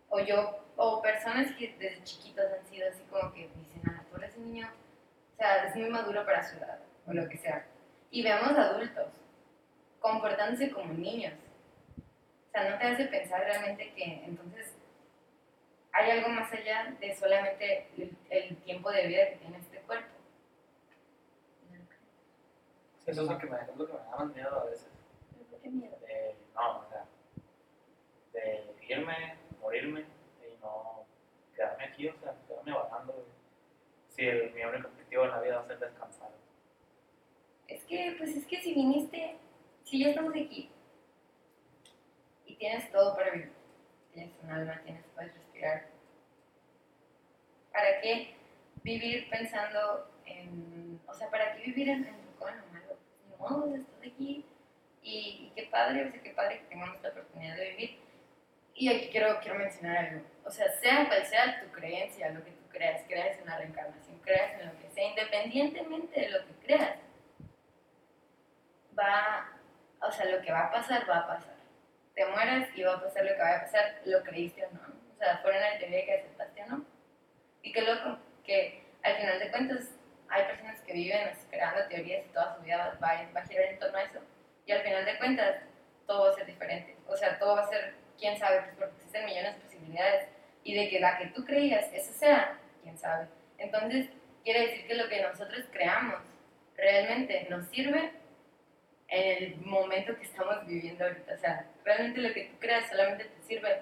o yo, o personas que desde chiquitos han sido así como que dicen, ah, tú eres un niño, o sea, es muy maduro para su edad, o lo que sea. Y vemos adultos comportándose como niños. O sea, no te hace pensar realmente que entonces hay algo más allá de solamente el, el tiempo de vida que tiene este cuerpo.
Eso es lo que me, lo que me da más miedo a veces.
¿Por qué miedo?
De, no, o sea, de irme, morirme y no quedarme aquí, o sea, quedarme güey. Si el, mi único objetivo en la vida va a ser descansar.
Es que, pues es que si viniste, si ya estamos aquí y tienes todo para vivir, tienes un alma, tienes, puedes respirar, ¿para qué vivir pensando en, o sea, para qué vivir en, en lo en sea, estás aquí y, y qué padre, o sea, qué padre que tengamos la oportunidad de vivir. Y aquí quiero, quiero mencionar algo, o sea, sea cual sea tu creencia, lo que tú creas, creas en la reencarnación, creas en lo que sea, independientemente de lo que creas, va, o sea, lo que va a pasar, va a pasar. Te mueres y va a pasar lo que va a pasar, lo creíste o no. O sea, fuera una teoría que aceptaste o no. Y qué loco, que al final de cuentas hay personas que viven así, creando teorías y toda su vida va, va a girar en torno a eso. Y al final de cuentas todo va a ser diferente. O sea, todo va a ser, quién sabe, pues porque existen millones de posibilidades. Y de que la que tú creías, esa sea, quién sabe. Entonces, quiere decir que lo que nosotros creamos realmente nos sirve en el momento que estamos viviendo ahorita. O sea, realmente lo que tú creas solamente te sirve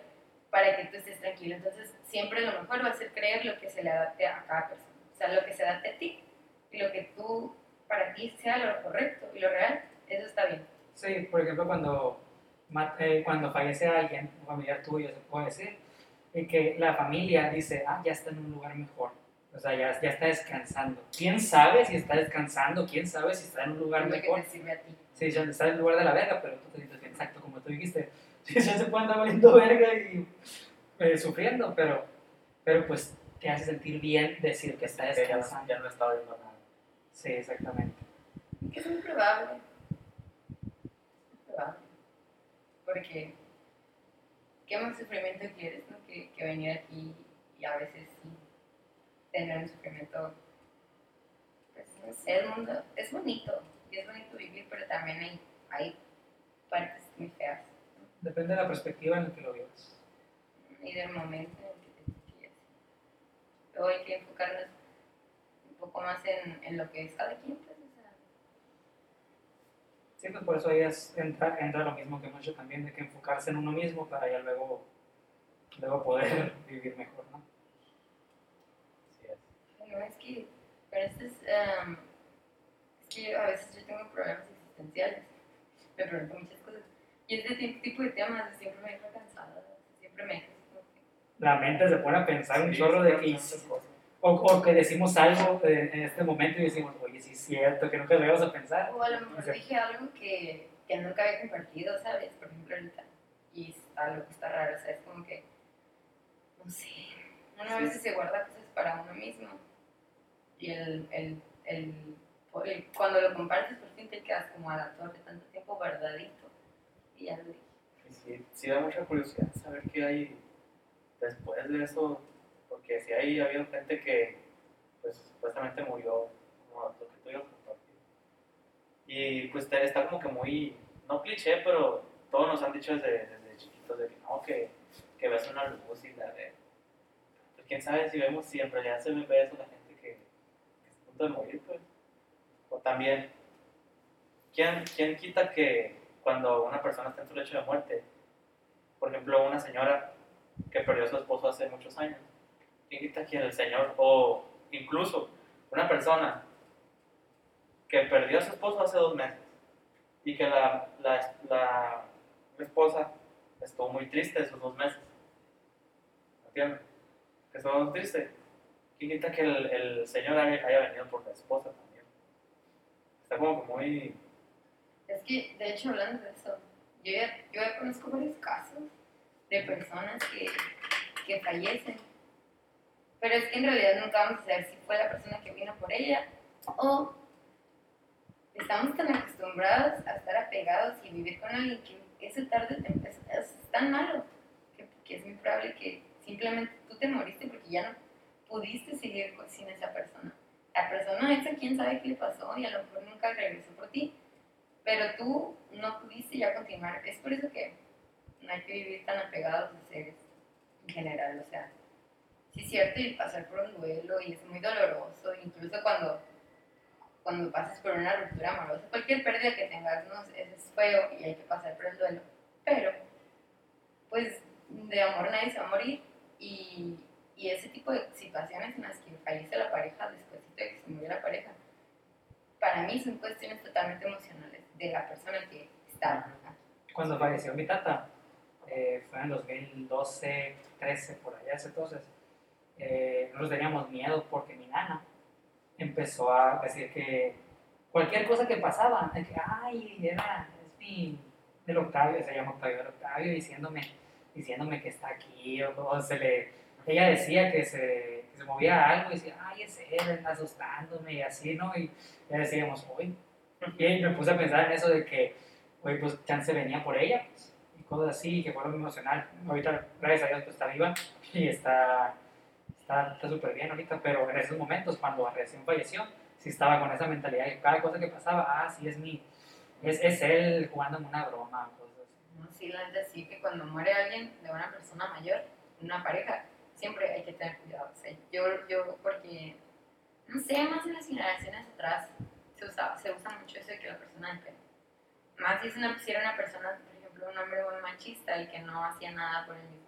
para que tú estés tranquilo. Entonces, siempre lo mejor va a ser creer lo que se le adapte a cada persona. O sea, lo que se adapte a ti y lo que tú, para ti, sea lo correcto y lo real, eso está bien.
Sí, por ejemplo, cuando, eh, cuando fallece alguien, un familiar tuyo, se puede decir, y que la familia dice, ah, ya está en un lugar mejor. O sea, ya, ya está descansando. ¿Quién sabe si está descansando? ¿Quién sabe si está en un lugar
lo
mejor?
que te sirve a ti.
Sí, ya está en el lugar de la verga, pero tú te sientes bien, exacto, como tú dijiste. (laughs) Sí, ya se puede andar valiendo verga y eh, sufriendo, pero, pero pues te hace sentir bien decir que está
Que ya, no-
descansando.
ya no estaba viendo nada.
Sí, exactamente.
Que es muy probable. Es muy probable. Porque, ¿qué más sufrimiento quieres, no? Que, que venir aquí y a veces sí tener un sufrimiento. Pues no sé, el mundo es bonito. Y es bonito vivir, pero también hay, hay partes muy feas.
Depende de la perspectiva en la que lo vivas.
y del momento en el que te quieres. Luego hay que enfocarnos poco más en, en lo que es cada quien, pues, o sea,
Sí, pues por eso ahí es, entra, entra lo mismo que hemos hecho también, de que enfocarse en uno mismo para ya luego, luego poder (laughs) vivir mejor, ¿no?
Así es.
no, es que, pero esto es, em, es que a veces yo tengo problemas existenciales, me pregunto muchas cosas, y este ti- tipo de temas siempre me deja cansada, siempre me deja
La mente se pone a pensar un
Sí,
chorro de
sí,
que,
muchas cosas.
O, o que decimos algo en, en este momento y decimos, oye, sí es cierto, que nunca lo íbamos a pensar.
o a lo mejor
O sea-
dije algo que, que nunca había compartido, ¿sabes? Por ejemplo, ahorita, y es algo que está raro, o sea, es como que, no sé, uno a
Sí.
veces se guarda cosas para uno mismo, y el, el, el, el- cuando lo compartes por fin te quedas como a la torre tanto tiempo guardadito, y ya lo dije.
Sí, sí da mucha curiosidad saber qué hay después de eso, porque sí hay, ha habido gente que pues supuestamente murió, como lo que tú compartir. Y pues está como que muy, no cliché, pero todos nos han dicho desde, desde chiquitos de que no, que, que ves una luz y la de... Pues quién sabe si vemos, si en realidad se ve eso la gente que, que está a punto de morir, pues. O también, ¿quién, ¿quién quita que cuando una persona está en su lecho de muerte, por ejemplo, una señora que perdió a su esposo hace muchos años, ¿quién quita que el señor, o incluso una persona que perdió a su esposo hace dos meses y que la, la, esposa estuvo muy triste esos dos meses? ¿Entiendes? Que estuvo muy triste. ¿Quién quita que el, el señor haya, haya venido por la esposa también? Está como que muy...
Es que, de hecho, hablando de eso, yo ya, yo ya conozco varios casos de personas que, que fallecen. Pero es que en realidad nunca vamos a saber si fue la persona que vino por ella o estamos tan acostumbrados a estar apegados y vivir con alguien que ese tarde tem- es, es tan malo que, que es muy probable que simplemente tú te moriste porque ya no pudiste seguir sin esa persona. La persona esa, quién sabe qué le pasó y a lo mejor nunca regresó por ti pero tú no pudiste ya continuar. Es por eso que no hay que vivir tan apegados a seres en general. O sea, sí es cierto y pasar por un duelo y es muy doloroso, incluso cuando, cuando pasas por una ruptura amorosa, cualquier pérdida que tengas no, es, feo y hay que pasar por el duelo. Pero, pues, de amor nadie se va a morir y, y ese tipo de situaciones en las que fallece la pareja después de que se murió la pareja, para mí son cuestiones totalmente emocionales de la persona que está aquí.
Cuando falleció mi tata, eh, fue en 2012, 13, por allá ese entonces, eh, nosotros teníamos miedo porque mi nana empezó a decir que cualquier cosa que pasaba, de que, ay, era, es mi, del Octavio, se llama Octavio del Octavio, diciéndome, diciéndome que está aquí, o, o se le, ella decía que se, que se movía algo y decía, ay, es él, asustándome y así, ¿no? Y ya decíamos, uy, y me puse a pensar en eso de que, oye, pues chance venía por ella, pues, y cosas así, que fue algo emocional. Ahorita, gracias a Dios, pues está viva y está está súper bien ahorita, pero en esos momentos, cuando recién falleció, sí estaba con esa mentalidad de cada cosa que pasaba, ah, sí, es mi, es, es él jugándome una broma, cosas.
Sí, la neta sí, que cuando muere alguien de una persona mayor, una pareja, siempre hay que tener cuidado. O sea, yo, yo, porque, no sé, más en las generaciones atrás se, usaba, se usa mucho eso de que la persona de pelo. Más si, es una, si era una persona, por ejemplo, un hombre muy machista y que no hacía nada por él mismo.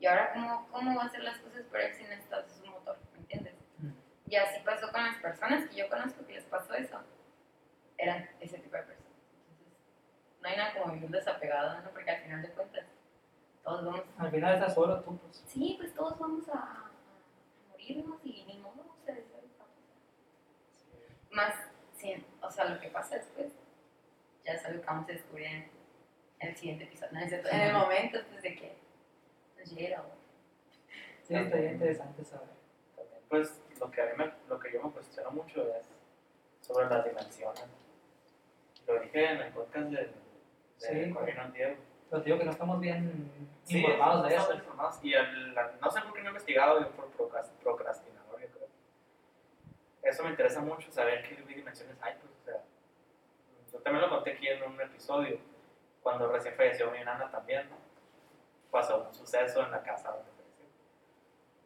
Y ahora, ¿cómo, cómo va a hacer las cosas por él si necesitas su motor? ¿Me entiendes?
Mm.
Y así pasó con las personas que yo conozco que les pasó eso. Eran ese tipo de personas. Entonces, no hay nada como vivir desapegado, ¿no? Porque al final de cuentas, todos vamos
Al final estás solo tú, pues.
Sí, pues todos vamos a, a morirnos y ni modo, o sea, a. Más, sí, o sea, lo que pasa después, ya es algo que vamos a descubrir en el siguiente episodio, ¿no? En el momento pues, de que hora.
Sí, estaría interesante saber.
También, pues, lo que, a mí me, lo que yo me cuestiono mucho es sobre las dimensiones. Lo dije en el podcast de, de
Sí.
Corino Diego.
Pero te digo que no estamos bien
Sí,
informados de eso.
informados. Y el- la- no sé por qué no he investigado, yo por procras- procrastinador, yo creo. Eso me interesa mucho, saber qué dimensiones hay. Pues, o sea, yo también lo conté aquí en un episodio, cuando recién falleció mi nana también, ¿no? Pasó un suceso en la casa.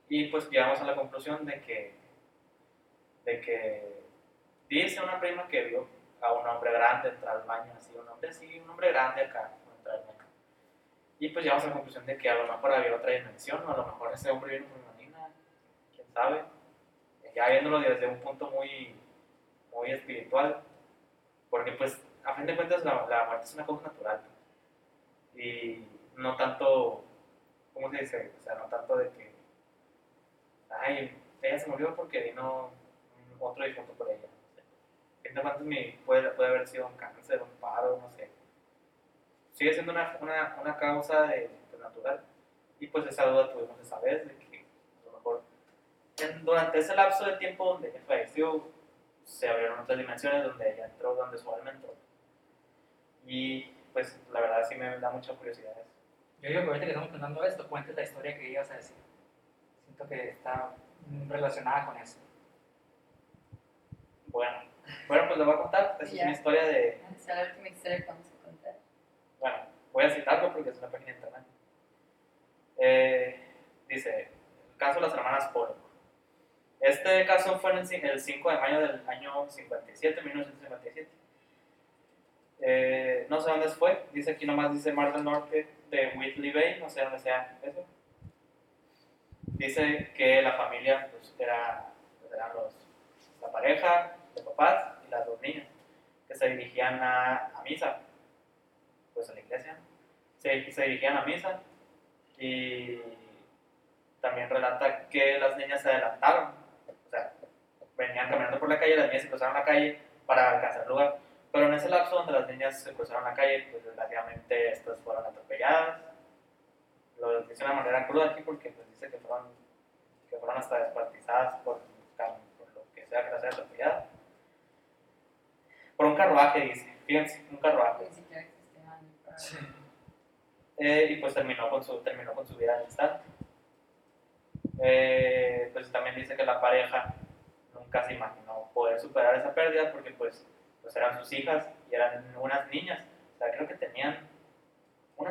Y pues llegamos a la conclusión de que, de que dice una prima que vio a un hombre grande entrar al baño, así, un hombre así, un hombre grande acá, entrar al baño. Y pues llegamos a la conclusión de que a lo mejor había otra dimensión, o a lo mejor ese hombre vino por una nina, quién sabe. Ya viéndolo desde un punto muy, muy espiritual, porque pues a fin de cuentas la, la muerte es una cosa natural. Y no tanto, ¿cómo se dice? O sea, no tanto de que, ay, ella se murió porque vino otro difunto por ella. Mi- puede, puede haber sido un cáncer, un paro, no sé sigue siendo una, una, una causa de, natural. Y pues esa duda tuvimos esa vez de que a lo mejor durante ese lapso de tiempo donde ella falleció, se abrieron otras dimensiones donde ella entró, donde su alma entró. Y pues la verdad sí me da mucha curiosidad.
Yo digo que ahorita que estamos contando esto, cuentes la historia que ibas a decir. Siento que está relacionada con eso.
Bueno, bueno pues le voy a contar. Esa es
Ya.
una historia de,
es la última historia que vamos a contar.
Bueno, voy a citarlo porque es una página de internet. Eh, dice, el caso de las hermanas Pollock. Este caso fue en el 5 de mayo del año 57, 1957. Eh, no sé dónde fue, dice aquí nomás, dice Mar del Norte de Whitley Bay, no sé dónde sea eso. Dice que la familia pues, era, eran los, la pareja de papás y las dos niñas que se dirigían a, a misa pues a la iglesia, se, se dirigían a misa y también relata que las niñas se adelantaron, o sea, venían caminando por la calle, las niñas se cruzaron la calle para alcanzar el lugar, pero en ese lapso donde las niñas se cruzaron la calle, pues desgraciadamente estas fueron atropelladas, lo dice de una manera cruda aquí porque pues, dice que fueron, que fueron hasta descuartizadas por, por lo que sea que las haya atropellado. Por un carruaje, dice, fíjense, un carruaje.
Ni siquiera existía ni para-
Eh, y pues terminó con su, terminó con su vida al instante. Eh, pues también dice que la pareja nunca se imaginó poder superar esa pérdida porque pues, pues eran sus hijas y eran unas niñas. Creo que tenían,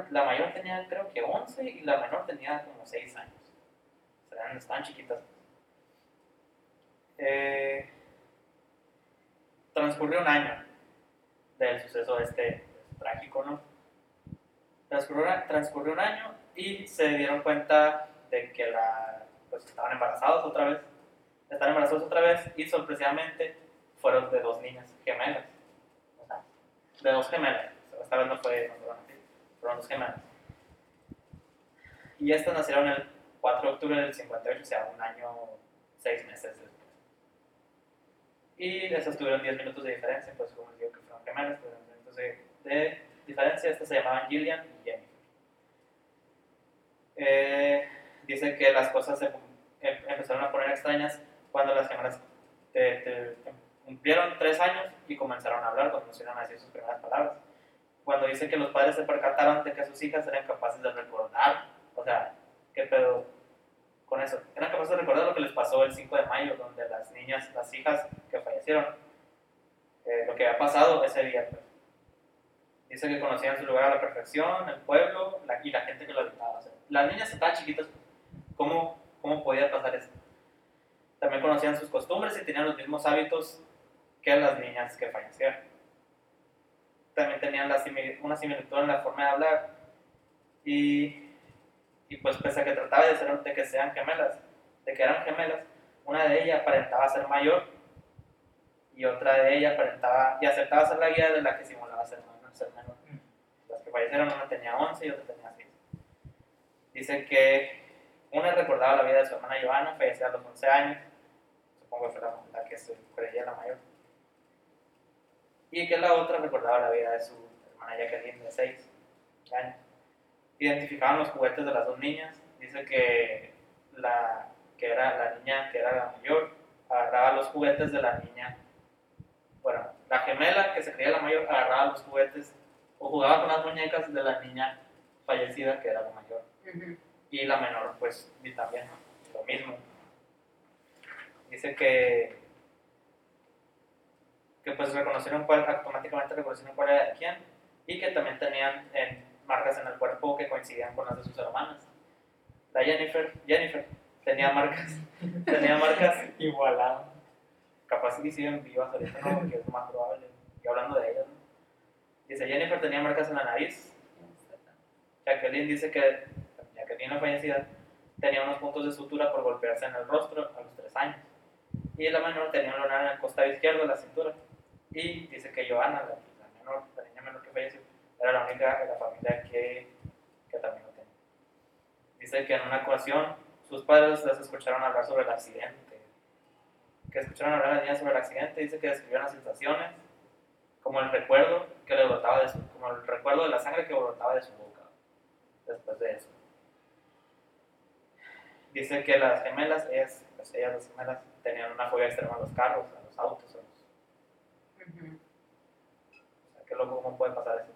la mayor tenía creo que 11 y la menor tenía como 6 años. O eran, estaban chiquitas. Eh, transcurrió un año del suceso este trágico, ¿no? Transcurrió, transcurrió un año y se dieron cuenta de que la, pues, estaban embarazados otra vez. Estaban embarazados otra vez y sorpresivamente fueron de dos niñas gemelas. De dos gemelas. Esta vez no fue, no fueron fueron dos gemelas. Y estas nacieron el 4 de octubre del 58, o sea, un año, seis meses después. Y esas tuvieron 10 minutos de diferencia, pues como les digo que fueron gemelas, pues 10 minutos de, diferencia. Estas se llamaban Gillian y Jennifer. Eh, dice que las cosas se em- empezaron a poner extrañas cuando las gemelas te- te- cumplieron 3 años y comenzaron a hablar, comenzaron a decir sus primeras palabras. Cuando dice que los padres se percataron de que sus hijas eran capaces de recordar, o sea, ¿qué pedo con eso? Eran capaces de recordar lo que les pasó el 5 de mayo, donde las niñas, las hijas que fallecieron, eh, lo que había pasado ese día. pues. Dice que conocían su lugar a la perfección, el pueblo la- y la gente que lo habitaba. O sea, las niñas estaban chiquitas. ¿Cómo, cómo podía pasar eso. También conocían sus costumbres y tenían los mismos hábitos que las niñas que fallecieron. También tenían la simil- una similitud en la forma de hablar y, y pues pese a que trataba de, ser, de que sean gemelas, de que eran gemelas, una de ellas aparentaba ser mayor y otra de ellas aparentaba y aceptaba ser la guía de la que simulaba ser menor. Ser menor. Las que fallecieron, una tenía 11 y otra tenía 6. Dice que una recordaba la vida de su hermana Joana, fallecida a los 11 años, supongo que fue la, la que se creía la mayor, y que la otra recordaba la vida de su hermana Jacqueline de 6 años. Identificaban los juguetes de las dos niñas, dice que la que era la niña que era la mayor agarraba los juguetes de la niña. Bueno, la gemela que se creía la mayor agarraba los juguetes o jugaba con las muñecas de la niña fallecida que era la mayor.
Ujú.
y la menor pues y también lo mismo. Dice que que pues reconocieron cuál automáticamente reconocieron cuál era de quién y que también tenían eh, marcas en el cuerpo que coincidían con las de sus hermanas la Jennifer Jennifer tenía marcas (laughs) tenía marcas
Igualado.
capaz sí siguen vivas ahorita, ¿no? Porque es más probable. Y hablando de ellas, ¿no? Dice, Jennifer tenía marcas en la nariz. Jacqueline dice que Jacqueline, la fallecida, tenía unos puntos de sutura por golpearse en el rostro a los 3 años. Y la menor tenía un lunar en el costado izquierdo de la cintura. Y dice que Johanna, la, menor, la niña menor que falleció, era la única de la familia que, que también lo tenía. Dice que en una ocasión sus padres las escucharon hablar sobre el accidente que escucharon hablar a la niña sobre el accidente, dice que describió las sensaciones, como el recuerdo que le brotaba de su, como el recuerdo de la sangre que brotaba de su boca después de eso. Dice que las gemelas, ellas, pues ellas las gemelas, tenían una fobia extrema a los carros, a los autos, a los,
Ujú.
o sea, qué loco cómo puede pasar eso.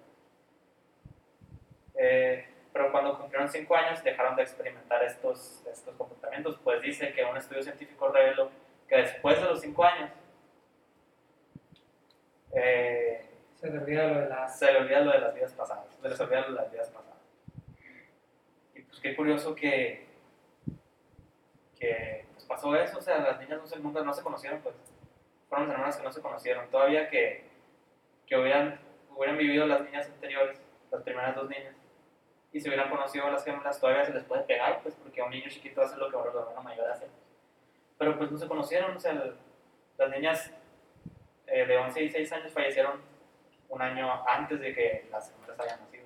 Eh, pero cuando cumplieron 5 años dejaron de experimentar estos, estos comportamientos, pues dice que un estudio científico reveló que después de los 5 años eh,
Se te olvida lo de las.
se le olvida lo de las vidas pasadas, se les olvida lo de las vidas pasadas. Y pues qué curioso que, que pues, pasó eso, o sea, las niñas no se, nunca no se conocieron, pues fueron las hermanas que no se conocieron, todavía que, que hubieran, hubieran vivido las niñas anteriores, las primeras dos niñas, y se hubieran conocido a las gemelas, todavía se les puede pegar, pues porque un niño chiquito hace lo que ahora el hermano mayor hace. Pero pues no se conocieron, o sea, el- las niñas eh, de 11 y 6 años fallecieron un año antes de que las gemelas hayan nacido.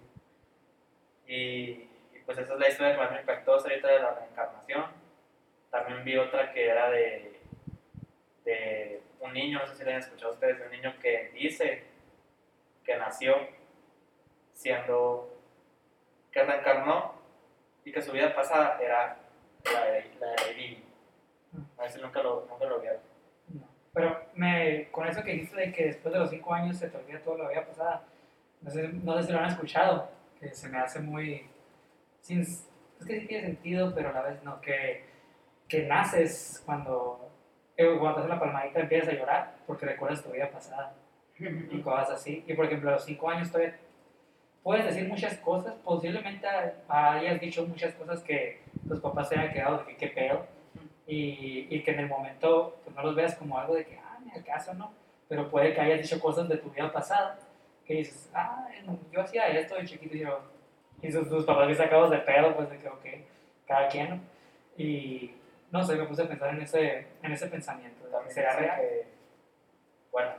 Y, y, pues esa es la historia que más me impactó ahorita de la reencarnación. También vi otra que era de, de un niño, no sé si la han escuchado ustedes, de un niño que dice que nació siendo, que reencarnó y que su vida pasada era la de, la de Lady. A ver si nunca lo, nunca lo vieron.
No. Pero me, con eso que dijiste de que después de los cinco años se te olvida todo lo que había pasado, no sé, no sé si lo han escuchado, que se me hace muy... Sin, es que sí tiene sentido, pero a la vez no, que, que naces cuando, eh, cuando haces la palmadita empiezas a llorar porque recuerdas tu vida pasada y cosas así. Y por ejemplo, a los cinco años todavía puedes decir muchas cosas, posiblemente hayas dicho muchas cosas que tus papás se hayan quedado de que qué pedo y, y que en el momento pues, no los veas como algo de que, ah, en el caso no, pero puede que hayas dicho cosas de tu vida pasada que dices, ah, yo hacía esto de chiquito y yo, y sus, tus papás bien sacados de pedo, pues de que, ok, cada quien, ¿no? Y no sé, me puse a pensar en ese, en ese pensamiento, ¿será real?
que, bueno,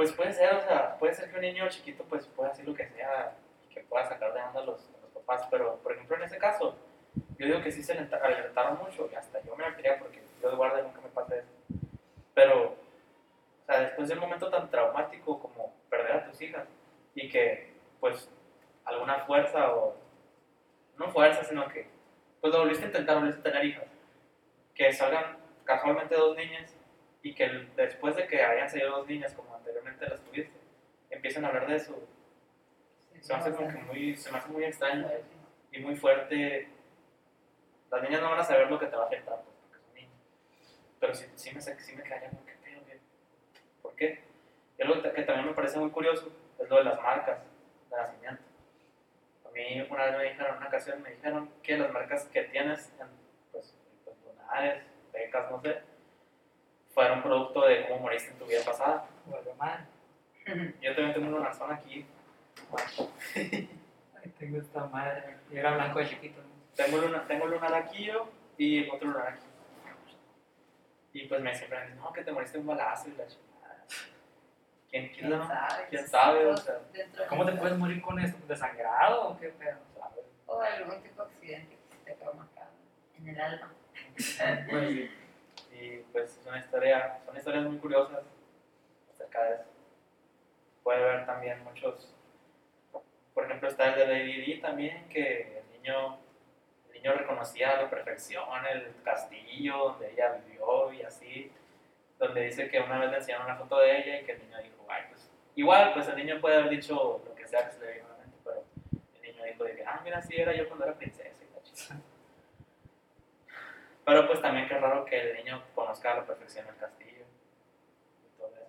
pues puede ser, o sea, puede ser que un niño chiquito pues pueda hacer lo que sea, que pueda sacar de onda a los, a los papás, pero por ejemplo en ese caso, yo digo que sí se alertaron mucho y hasta yo me alertaría porque yo de guardia nunca me pasa eso. Pero, o sea, después de un momento tan traumático como perder a tus hijas y que pues alguna fuerza o, no fuerza, sino que pues lo volviste a intentar, volviste a tener hijas, que salgan casualmente dos niñas y que después de que hayan salido dos niñas como anteriormente las tuviste, empiecen a hablar de eso. Se me hace como que muy, se me hace muy extraño y muy fuerte. Las niñas no van a saber lo que te va a afectar pues, porque son niñas. Pero sí, sí me, sí me quedaría que pedo, ¿qué? ¿Por qué? Y algo que también me parece muy curioso es lo de las marcas de nacimiento. A mí una vez me dijeron, en una ocasión me dijeron que las marcas que tienes, en, pues, pues lunares, becas, no sé, fueron producto de cómo moriste en tu vida pasada.
Bueno, man.
Yo también tengo un lunarzón aquí.
Ay, tengo esta madre. Y era blanco de chiquito.
tengo, luna, tengo lunar aquí yo y otro lunar aquí. Y pues me siempre dicen, no, que te moriste un balazo y la chingada. ¿Quién, quién,
¿Quién
no?
sabe?
¿Quién sabe? O sea,
¿Cómo te puedes morir con esto? ¿Desangrado o qué pedo?
¿sabes?
O algún tipo de accidente que se te acaba marcado en el alma. (laughs)
Pues.
Y pues es una historia, son historias muy curiosas acerca de eso. Puede haber también muchos, por ejemplo está el de Lady Di también, que el niño, el niño reconocía a la perfección el castillo donde ella vivió y así, donde dice que una vez le enseñaron una foto de ella y que el niño dijo, ay pues, igual pues el niño puede haber dicho lo que sea que se le vino a la mente, pero el niño dijo de que, ah mira, así era yo cuando era princesa y la chica. (laughs) Pero pues también qué raro que el niño conozca a la perfección el castillo. Y todo eso.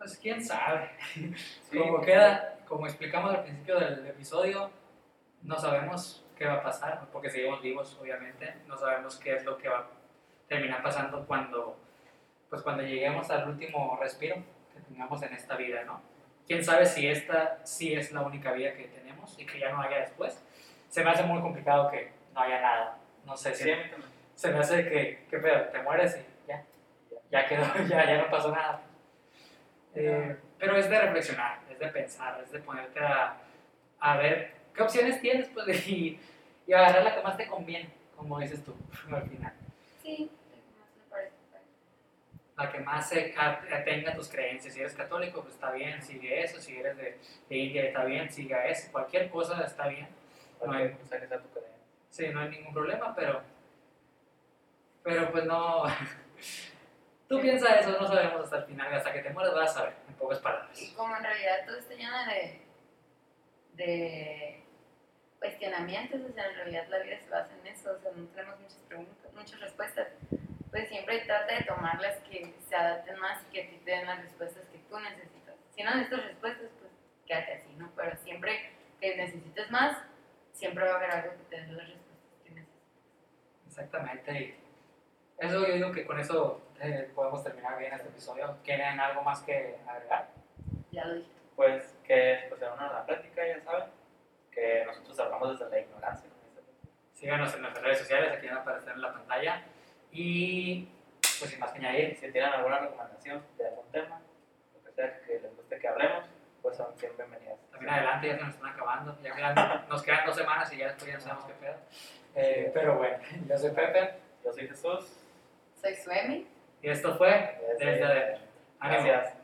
Pues quién sabe. (laughs)
Sí,
como queda, como explicamos al principio del episodio, no sabemos qué va a pasar, porque seguimos vivos, obviamente. No sabemos qué es lo que va a terminar pasando cuando, pues cuando lleguemos al último respiro que tengamos en esta vida, ¿no? Quién sabe si esta sí es la única vida que tenemos y que ya no haya después. Se me hace muy complicado que no haya nada. No sé si
Sí,
se me hace que, ¿qué pedo? Te mueres y ya, ya quedó, (laughs) ya, ya no pasó nada. Eh, pero es de reflexionar, es de pensar, es de ponerte a, a ver qué opciones tienes pues, (laughs) y, y agarrar la que más te conviene, como dices tú (laughs) al final.
Sí, más me parece.
La que más se atenga a tus creencias. Si eres católico, pues está bien, sigue eso. Si eres de, de India, está bien, siga eso. Cualquier cosa está bien.
Cualquier cosa que sea tu creencia.
Sí, no hay ningún problema, pero. Pero pues no. (laughs) Tú piensas eso, no sabemos hasta el final, hasta que te mueras vas a saber, en pocas
Y
palabras.
como en realidad todo está lleno de, de cuestionamientos, o sea, en realidad la vida se basa en eso, o sea, no tenemos muchas preguntas, muchas respuestas, pues siempre trata de tomar las que se adapten más y que a ti te den las respuestas que tú necesitas. Si no necesitas respuestas, pues quédate así, ¿no? Pero siempre que necesites más, siempre va a haber algo que te dé las respuestas que necesitas.
Exactamente. Eso yo digo que con eso eh, podemos terminar bien este episodio. ¿Quieren algo más que agregar?
Ya lo dije.
Pues que pues, sea una la plática, ya saben. Que nosotros hablamos desde la ignorancia.
Síganos en nuestras redes sociales, aquí van a aparecer en la pantalla. Y pues sin más que añadir,
Si tienen alguna recomendación de algún tema, lo que sea que les guste que hablemos, pues son siempre bienvenidas.
También adelante, ya se nos están acabando. Ya quedan- (laughs) nos quedan dos semanas y ya después ya no sabemos qué pedo. Eh, pero bueno, yo soy Pepe
Yo soy Jesús.
Soy Suemi.
y esto fue Desde Adentro.
Gracias.